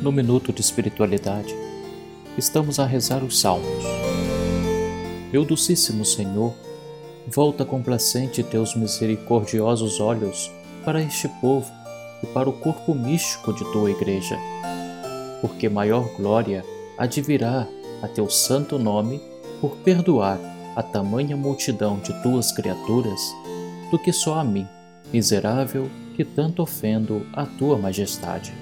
no minuto de espiritualidade, estamos a rezar os salmos. Meu Docíssimo Senhor, volta complacente teus misericordiosos olhos para este povo e para o corpo místico de tua Igreja, porque maior glória advirá a teu santo nome por perdoar a tamanha multidão de tuas criaturas do que só a mim, miserável, que tanto ofendo a tua majestade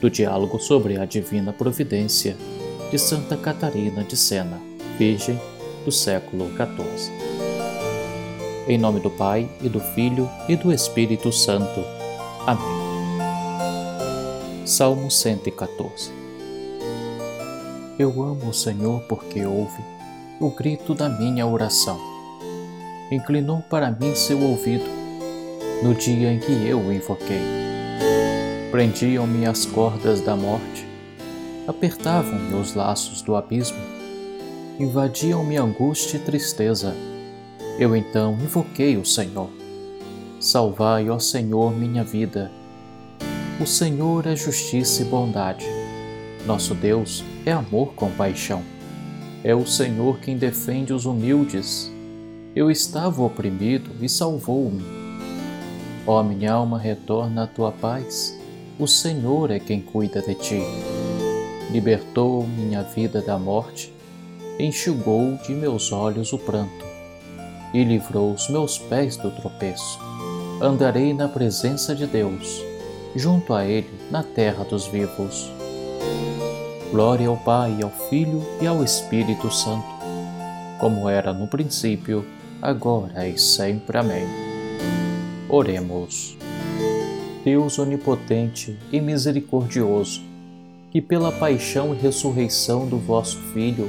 do diálogo sobre a divina providência de Santa Catarina de Sena, Virgem do século XIV. Em nome do Pai e do Filho e do Espírito Santo. Amém. Salmo 114 Eu amo o Senhor porque ouve o grito da minha oração. Inclinou para mim seu ouvido no dia em que eu o invoquei Prendiam-me as cordas da morte, apertavam-me os laços do abismo, invadiam-me angústia e tristeza. Eu então invoquei o Senhor. Salvai, ó Senhor, minha vida. O Senhor é justiça e bondade. Nosso Deus é amor com paixão. É o Senhor quem defende os humildes. Eu estava oprimido e salvou-me. Ó minha alma, retorna à tua paz o Senhor é quem cuida de ti. Libertou minha vida da morte, enxugou de meus olhos o pranto e livrou os meus pés do tropeço. Andarei na presença de Deus, junto a Ele na terra dos vivos. Glória ao Pai, ao Filho e ao Espírito Santo, como era no princípio, agora e sempre. Amém. Oremos. Deus onipotente e misericordioso, que pela paixão e ressurreição do vosso Filho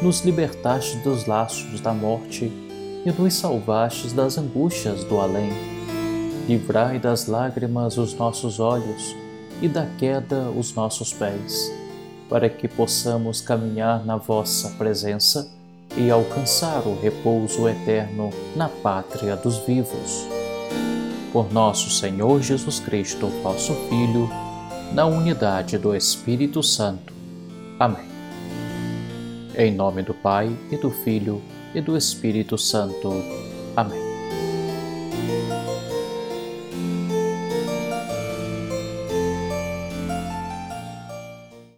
nos libertastes dos laços da morte e nos salvastes das angústias do além. Livrai das lágrimas os nossos olhos e da queda os nossos pés, para que possamos caminhar na vossa presença e alcançar o repouso eterno na pátria dos vivos por nosso Senhor Jesus Cristo, vosso Filho, na unidade do Espírito Santo. Amém. Em nome do Pai, e do Filho, e do Espírito Santo. Amém.